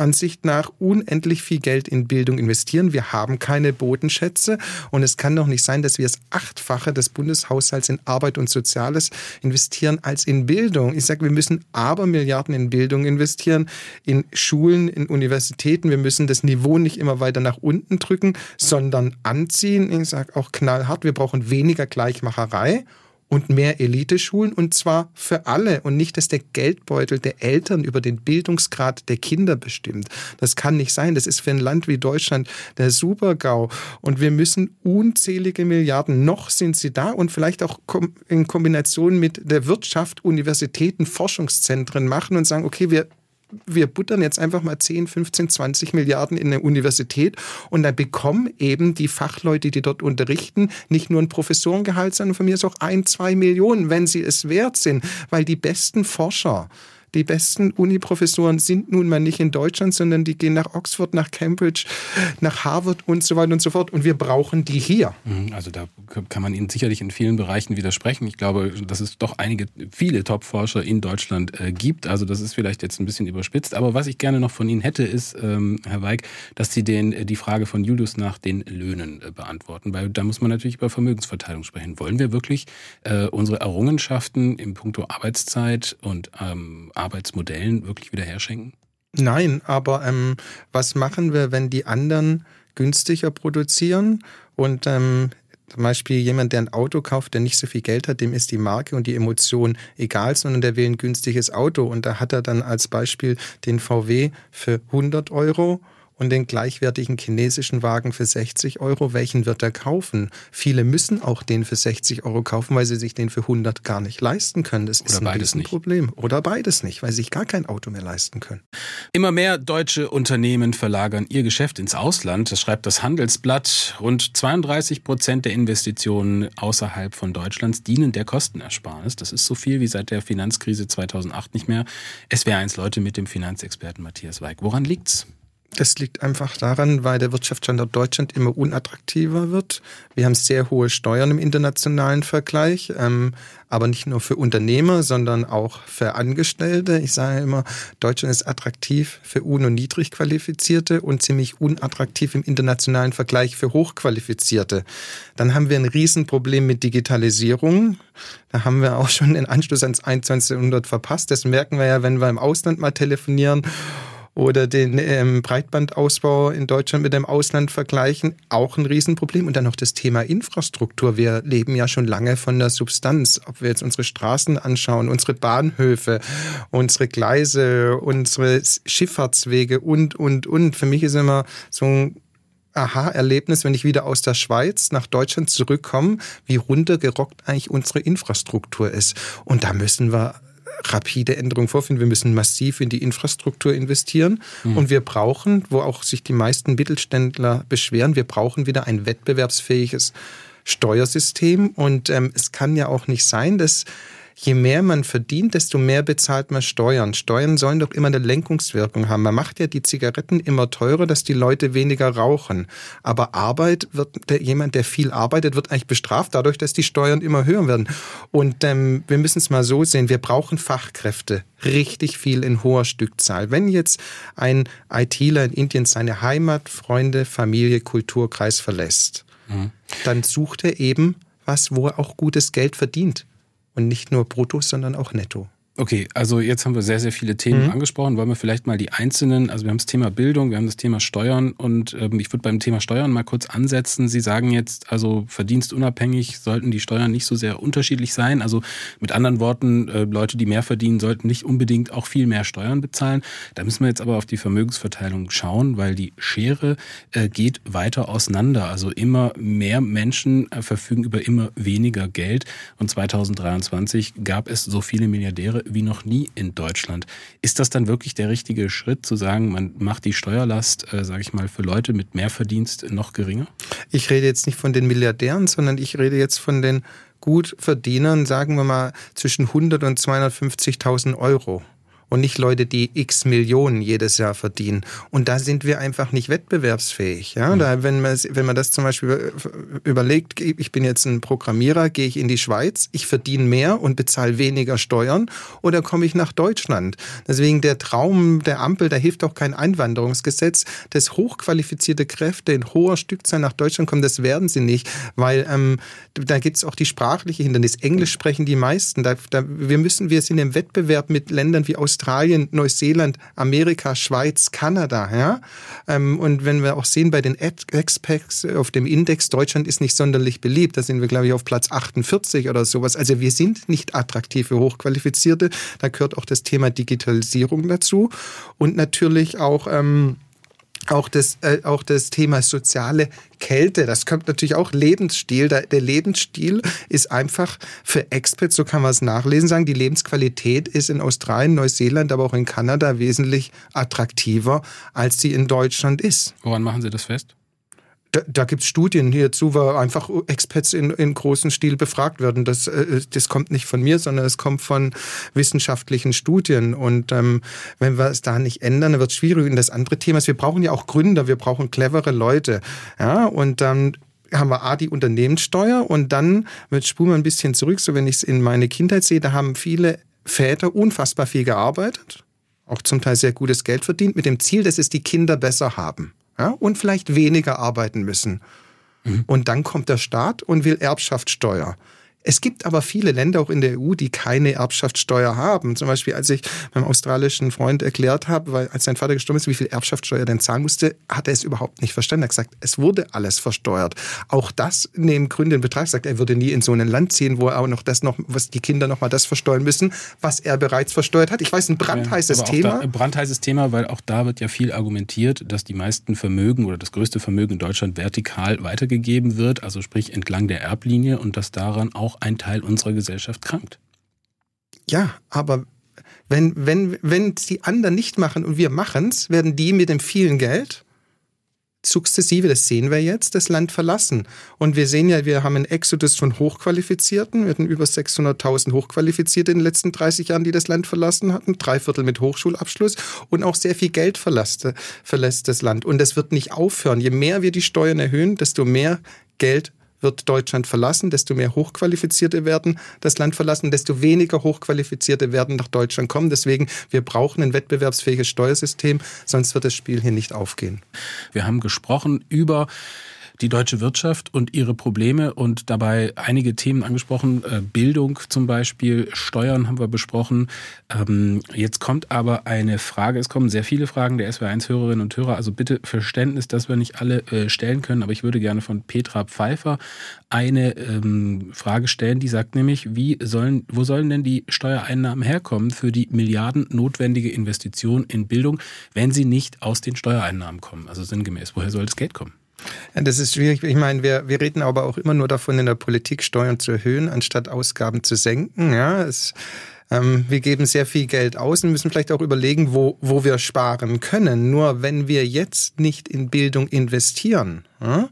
Speaker 4: Ansicht nach unendlich viel Geld in Bildung investieren. Wir haben keine Bodenschätze und es kann doch nicht sein, dass wir das Achtfache des Bundeshaushalts in Arbeit und Soziales investieren als in Bildung. Ich sage, wir müssen aber Milliarden in Bildung investieren, in Schulen, in Universitäten. Wir müssen das Niveau nicht immer weiter nach unten drücken, sondern anziehen. Ich sage auch knallhart, wir brauchen weniger Gleichmacherei und mehr Eliteschulen und zwar für alle und nicht, dass der Geldbeutel der Eltern über den Bildungsgrad der Kinder bestimmt. Das kann nicht sein. Das ist für ein Land wie Deutschland der Supergau und wir müssen unzählige Milliarden, noch sind sie da und vielleicht auch in Kombination mit der Wirtschaft, Universitäten, Forschungszentren machen und sagen, okay, wir wir buttern jetzt einfach mal 10, 15, 20 Milliarden in eine Universität und dann bekommen eben die Fachleute, die dort unterrichten, nicht nur ein Professorengehalt, sondern von mir ist auch ein, zwei Millionen, wenn sie es wert sind, weil die besten Forscher, die besten Uniprofessoren sind nun mal nicht in Deutschland, sondern die gehen nach Oxford, nach Cambridge, nach Harvard und so weiter und so fort. Und wir brauchen die hier.
Speaker 3: Mhm, also da kann man Ihnen sicherlich in vielen Bereichen widersprechen. Ich glaube, dass es doch einige, viele Top-Forscher in Deutschland äh, gibt. Also das ist vielleicht jetzt ein bisschen überspitzt. Aber was ich gerne noch von Ihnen hätte, ist, ähm, Herr Weig, dass Sie den, äh, die Frage von Julius nach den Löhnen äh, beantworten. Weil da muss man natürlich über Vermögensverteilung sprechen. Wollen wir wirklich äh, unsere Errungenschaften im Punkto Arbeitszeit und ähm, Arbeitsmodellen wirklich wieder herschenken?
Speaker 4: Nein, aber ähm, was machen wir, wenn die anderen günstiger produzieren und ähm, zum Beispiel jemand, der ein Auto kauft, der nicht so viel Geld hat, dem ist die Marke und die Emotion egal, sondern der will ein günstiges Auto und da hat er dann als Beispiel den VW für 100 Euro und den gleichwertigen chinesischen Wagen für 60 Euro, welchen wird er kaufen? Viele müssen auch den für 60 Euro kaufen, weil sie sich den für 100 gar nicht leisten können. Das Oder ist ein beides Problem. Oder beides nicht, weil sie sich gar kein Auto mehr leisten können.
Speaker 3: Immer mehr deutsche Unternehmen verlagern ihr Geschäft ins Ausland. Das schreibt das Handelsblatt. Rund 32 Prozent der Investitionen außerhalb von Deutschlands dienen der Kostenersparnis. Das ist so viel wie seit der Finanzkrise 2008 nicht mehr. Es wäre eins Leute mit dem Finanzexperten Matthias Weig. Woran liegt's?
Speaker 4: Das liegt einfach daran, weil der Wirtschaftsstandort Deutschland immer unattraktiver wird. Wir haben sehr hohe Steuern im internationalen Vergleich, ähm, aber nicht nur für Unternehmer, sondern auch für Angestellte. Ich sage immer, Deutschland ist attraktiv für un- und niedrig qualifizierte und ziemlich unattraktiv im internationalen Vergleich für Hochqualifizierte. Dann haben wir ein Riesenproblem mit Digitalisierung. Da haben wir auch schon den Anschluss ans 21. Jahrhundert verpasst. Das merken wir ja, wenn wir im Ausland mal telefonieren oder den ähm, Breitbandausbau in Deutschland mit dem Ausland vergleichen, auch ein Riesenproblem. Und dann noch das Thema Infrastruktur. Wir leben ja schon lange von der Substanz. Ob wir jetzt unsere Straßen anschauen, unsere Bahnhöfe, unsere Gleise, unsere Schifffahrtswege und, und, und. Für mich ist immer so ein Aha-Erlebnis, wenn ich wieder aus der Schweiz nach Deutschland zurückkomme, wie runtergerockt eigentlich unsere Infrastruktur ist. Und da müssen wir rapide Änderungen vorfinden. Wir müssen massiv in die Infrastruktur investieren. Mhm. Und wir brauchen, wo auch sich die meisten Mittelständler beschweren, wir brauchen wieder ein wettbewerbsfähiges Steuersystem. Und ähm, es kann ja auch nicht sein, dass je mehr man verdient, desto mehr bezahlt man Steuern. Steuern sollen doch immer eine Lenkungswirkung haben. Man macht ja die Zigaretten immer teurer, dass die Leute weniger rauchen. Aber Arbeit wird, der, jemand, der viel arbeitet, wird eigentlich bestraft dadurch, dass die Steuern immer höher werden. Und ähm, wir müssen es mal so sehen, wir brauchen Fachkräfte. Richtig viel in hoher Stückzahl. Wenn jetzt ein ITler in Indien seine Heimat, Freunde, Familie, Kulturkreis verlässt, mhm. dann sucht er eben was, wo er auch gutes Geld verdient. Und nicht nur brutto, sondern auch netto.
Speaker 3: Okay, also jetzt haben wir sehr, sehr viele Themen mhm. angesprochen. Wollen wir vielleicht mal die einzelnen, also wir haben das Thema Bildung, wir haben das Thema Steuern und ähm, ich würde beim Thema Steuern mal kurz ansetzen. Sie sagen jetzt, also verdienstunabhängig sollten die Steuern nicht so sehr unterschiedlich sein. Also mit anderen Worten, äh, Leute, die mehr verdienen, sollten nicht unbedingt auch viel mehr Steuern bezahlen. Da müssen wir jetzt aber auf die Vermögensverteilung schauen, weil die Schere äh, geht weiter auseinander. Also immer mehr Menschen äh, verfügen über immer weniger Geld und 2023 gab es so viele Milliardäre wie noch nie in Deutschland. Ist das dann wirklich der richtige Schritt, zu sagen, man macht die Steuerlast, äh, sage ich mal, für Leute mit mehr Verdienst noch geringer?
Speaker 4: Ich rede jetzt nicht von den Milliardären, sondern ich rede jetzt von den Gutverdienern, sagen wir mal zwischen 100 und 250.000 Euro und nicht Leute, die x Millionen jedes Jahr verdienen. Und da sind wir einfach nicht wettbewerbsfähig. Ja? Da, wenn, man, wenn man das zum Beispiel überlegt, ich bin jetzt ein Programmierer, gehe ich in die Schweiz, ich verdiene mehr und bezahle weniger Steuern oder komme ich nach Deutschland? Deswegen der Traum der Ampel, da hilft auch kein Einwanderungsgesetz, dass hochqualifizierte Kräfte in hoher Stückzahl nach Deutschland kommen, das werden sie nicht, weil ähm, da gibt es auch die sprachliche Hindernis. Englisch sprechen die meisten. Da, da, wir müssen, wir sind im Wettbewerb mit Ländern wie Australien, Australien, Neuseeland, Amerika, Schweiz, Kanada. Ja? Ähm, und wenn wir auch sehen bei den Expats auf dem Index, Deutschland ist nicht sonderlich beliebt. Da sind wir, glaube ich, auf Platz 48 oder sowas. Also wir sind nicht attraktiv für Hochqualifizierte. Da gehört auch das Thema Digitalisierung dazu. Und natürlich auch... Ähm, auch das, äh, auch das Thema soziale Kälte, das kommt natürlich auch Lebensstil. Der, der Lebensstil ist einfach für Experts, so kann man es nachlesen, sagen, die Lebensqualität ist in Australien, Neuseeland, aber auch in Kanada wesentlich attraktiver, als sie in Deutschland ist.
Speaker 3: Woran machen Sie das fest?
Speaker 4: Da, da gibt es Studien hierzu, wo einfach Experts in, in großem Stil befragt werden. Das, äh, das kommt nicht von mir, sondern es kommt von wissenschaftlichen Studien. Und ähm, wenn wir es da nicht ändern, dann wird es schwierig. Und das andere Thema ist, wir brauchen ja auch Gründer, wir brauchen clevere Leute. Ja, und dann haben wir A, die Unternehmenssteuer und dann, spulen wir ein bisschen zurück, so wenn ich es in meine Kindheit sehe, da haben viele Väter unfassbar viel gearbeitet, auch zum Teil sehr gutes Geld verdient, mit dem Ziel, dass es die Kinder besser haben ja, und vielleicht weniger arbeiten müssen. Mhm. Und dann kommt der Staat und will Erbschaftssteuer. Es gibt aber viele Länder auch in der EU, die keine Erbschaftssteuer haben. Zum Beispiel, als ich meinem australischen Freund erklärt habe, weil als sein Vater gestorben ist, wie viel Erbschaftssteuer er denn zahlen musste, hat er es überhaupt nicht verstanden. Er hat gesagt, es wurde alles versteuert. Auch das nehmen Gründe in Betracht. Er sagt, er würde nie in so ein Land ziehen, wo er auch noch das noch, was die Kinder noch mal das versteuern müssen, was er bereits versteuert hat. Ich weiß, ein brandheißes ja, Thema.
Speaker 3: Da, brandheißes Thema, weil auch da wird ja viel argumentiert, dass die meisten Vermögen oder das größte Vermögen in Deutschland vertikal weitergegeben wird, also sprich entlang der Erblinie und dass daran auch auch ein Teil unserer Gesellschaft krankt.
Speaker 4: Ja, aber wenn, wenn, wenn die anderen nicht machen und wir machen es, werden die mit dem vielen Geld sukzessive, das sehen wir jetzt, das Land verlassen. Und wir sehen ja, wir haben einen Exodus von Hochqualifizierten. Wir hatten über 600.000 Hochqualifizierte in den letzten 30 Jahren, die das Land verlassen hatten. Drei Viertel mit Hochschulabschluss. Und auch sehr viel Geld verlässt, verlässt das Land. Und das wird nicht aufhören. Je mehr wir die Steuern erhöhen, desto mehr Geld wird Deutschland verlassen, desto mehr Hochqualifizierte werden das Land verlassen, desto weniger Hochqualifizierte werden nach Deutschland kommen. Deswegen, wir brauchen ein wettbewerbsfähiges Steuersystem, sonst wird das Spiel hier nicht aufgehen.
Speaker 3: Wir haben gesprochen über die deutsche Wirtschaft und ihre Probleme und dabei einige Themen angesprochen. Äh, Bildung zum Beispiel, Steuern haben wir besprochen. Ähm, jetzt kommt aber eine Frage, es kommen sehr viele Fragen der SW1-Hörerinnen und Hörer, also bitte Verständnis, dass wir nicht alle äh, stellen können, aber ich würde gerne von Petra Pfeiffer eine ähm, Frage stellen, die sagt nämlich, wie sollen, wo sollen denn die Steuereinnahmen herkommen für die Milliarden notwendige Investition in Bildung, wenn sie nicht aus den Steuereinnahmen kommen? Also sinngemäß, woher soll das Geld kommen?
Speaker 4: Ja, das ist schwierig. Ich meine, wir, wir reden aber auch immer nur davon, in der Politik Steuern zu erhöhen, anstatt Ausgaben zu senken. Ja, es, ähm, wir geben sehr viel Geld aus und müssen vielleicht auch überlegen, wo, wo wir sparen können. Nur wenn wir jetzt nicht in Bildung investieren, ja,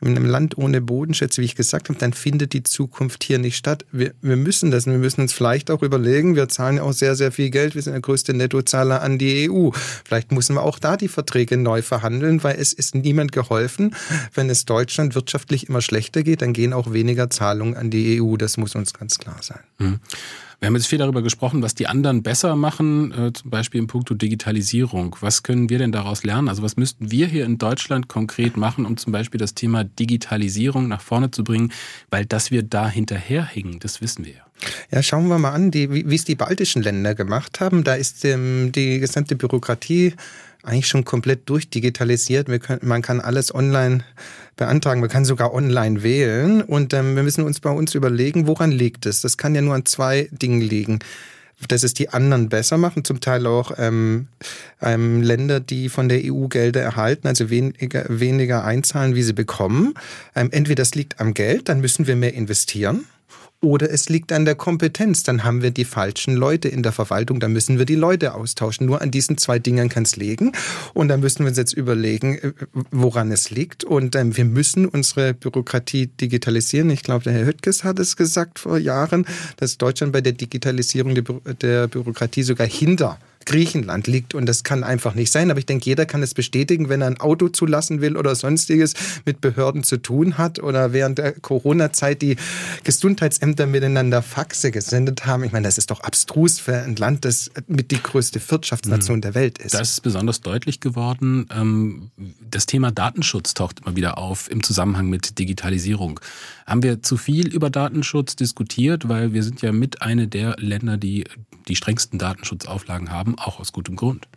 Speaker 4: in einem Land ohne Bodenschätze, wie ich gesagt habe, dann findet die Zukunft hier nicht statt. Wir, wir müssen das wir müssen uns vielleicht auch überlegen, wir zahlen auch sehr, sehr viel Geld, wir sind der größte Nettozahler an die EU. Vielleicht müssen wir auch da die Verträge neu verhandeln, weil es ist niemand geholfen. Wenn es Deutschland wirtschaftlich immer schlechter geht, dann gehen auch weniger Zahlungen an die EU. Das muss uns ganz klar sein.
Speaker 3: Hm. Wir haben jetzt viel darüber gesprochen, was die anderen besser machen, äh, zum Beispiel im Punkto Digitalisierung. Was können wir denn daraus lernen? Also was müssten wir hier in Deutschland konkret machen, um zum Beispiel das Thema Digitalisierung nach vorne zu bringen? Weil dass wir da hinterherhängen, das wissen wir ja.
Speaker 4: Ja, schauen wir mal an, die, wie es die baltischen Länder gemacht haben. Da ist ähm, die gesamte Bürokratie eigentlich schon komplett durchdigitalisiert. Können, man kann alles online beantragen, man kann sogar online wählen und ähm, wir müssen uns bei uns überlegen, woran liegt es? Das kann ja nur an zwei Dingen liegen dass es die anderen besser machen, zum Teil auch ähm, ähm, Länder, die von der EU Gelder erhalten, also weniger, weniger einzahlen, wie sie bekommen. Ähm, entweder das liegt am Geld, dann müssen wir mehr investieren. Oder es liegt an der Kompetenz. Dann haben wir die falschen Leute in der Verwaltung. Dann müssen wir die Leute austauschen. Nur an diesen zwei Dingen kann es liegen. Und dann müssen wir uns jetzt überlegen, äh, woran es liegt. Und ähm, wir müssen unsere Bürokratie digitalisieren. Ich glaube, der Herr Höttges hat es gesagt vor Jahren, dass Deutschland bei der Digitalisierung der Bürokratie sogar hinter Griechenland liegt und das kann einfach nicht sein. Aber ich denke, jeder kann es bestätigen, wenn er ein Auto zulassen will oder sonstiges mit Behörden zu tun hat oder während der Corona-Zeit die Gesundheitsämter miteinander Faxe gesendet haben. Ich meine, das ist doch abstrus für ein Land, das mit die größte Wirtschaftsnation mhm. der Welt ist.
Speaker 3: Das ist besonders deutlich geworden. Ähm, das Thema Datenschutz taucht immer wieder auf im Zusammenhang mit Digitalisierung. Haben wir zu viel über Datenschutz diskutiert, weil wir sind ja mit eine der Länder, die die strengsten Datenschutzauflagen haben, auch aus gutem Grund.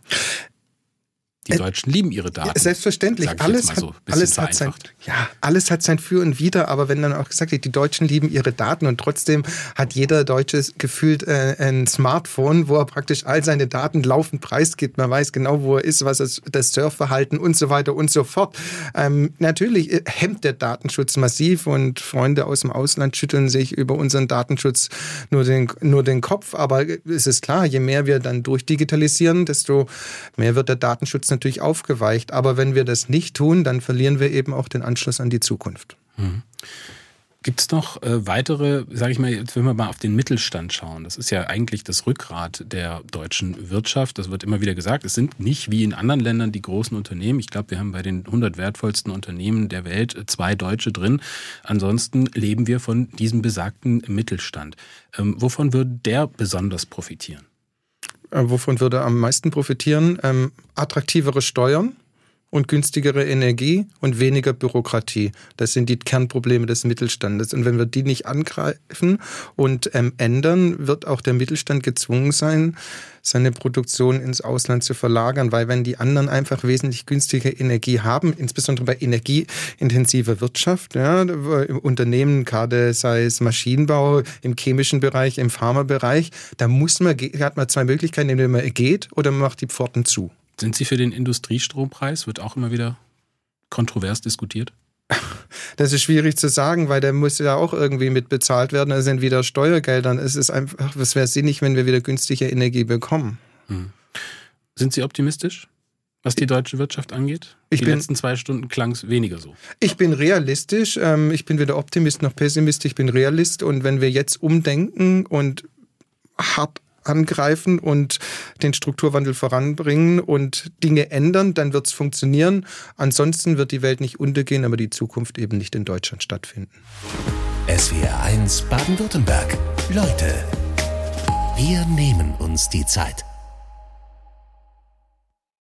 Speaker 3: Die äh, Deutschen lieben ihre Daten.
Speaker 4: Selbstverständlich. Alles, hat, so alles, hat sein, ja, alles hat sein Für und Wider, aber wenn dann auch gesagt wird, die Deutschen lieben ihre Daten und trotzdem hat jeder Deutsche gefühlt äh, ein Smartphone, wo er praktisch all seine Daten laufend preisgibt. Man weiß genau, wo er ist, was ist das Surfverhalten und so weiter und so fort. Ähm, natürlich äh, hemmt der Datenschutz massiv und Freunde aus dem Ausland schütteln sich über unseren Datenschutz nur den, nur den Kopf. Aber es ist klar, je mehr wir dann durchdigitalisieren, desto mehr wird der Datenschutz natürlich aufgeweicht. Aber wenn wir das nicht tun, dann verlieren wir eben auch den Anschluss an die Zukunft. Mhm.
Speaker 3: Gibt es noch äh, weitere, sage ich mal, jetzt wenn wir mal auf den Mittelstand schauen, das ist ja eigentlich das Rückgrat der deutschen Wirtschaft, das wird immer wieder gesagt, es sind nicht wie in anderen Ländern die großen Unternehmen, ich glaube, wir haben bei den 100 wertvollsten Unternehmen der Welt zwei Deutsche drin, ansonsten leben wir von diesem besagten Mittelstand. Ähm, wovon würde der besonders profitieren?
Speaker 4: Äh, wovon würde am meisten profitieren? Ähm, attraktivere Steuern und günstigere Energie und weniger Bürokratie. Das sind die Kernprobleme des Mittelstandes. Und wenn wir die nicht angreifen und ähm, ändern, wird auch der Mittelstand gezwungen sein, seine Produktion ins Ausland zu verlagern, weil wenn die anderen einfach wesentlich günstige Energie haben, insbesondere bei energieintensiver Wirtschaft, ja, im Unternehmen, gerade sei es Maschinenbau, im chemischen Bereich, im Pharmabereich, da muss man, hat man zwei Möglichkeiten, indem man geht oder man macht die Pforten zu.
Speaker 3: Sind Sie für den Industriestrompreis? Wird auch immer wieder kontrovers diskutiert?
Speaker 4: Das ist schwierig zu sagen, weil der muss ja auch irgendwie mitbezahlt werden. Da sind wieder Steuergeldern. Es ist einfach, es wäre sinnig, wenn wir wieder günstige Energie bekommen. Hm.
Speaker 3: Sind Sie optimistisch, was die deutsche Wirtschaft angeht?
Speaker 4: Ich
Speaker 3: die
Speaker 4: bin,
Speaker 3: letzten zwei Stunden klang es weniger so.
Speaker 4: Ich bin realistisch. Ähm, ich bin weder Optimist noch Pessimist. Ich bin Realist. Und wenn wir jetzt umdenken und hart angreifen und den Strukturwandel voranbringen und Dinge ändern, dann wird es funktionieren. Ansonsten wird die Welt nicht untergehen, aber die Zukunft eben nicht in Deutschland stattfinden.
Speaker 2: SWR 1 Baden-Württemberg. Leute, wir nehmen uns die Zeit.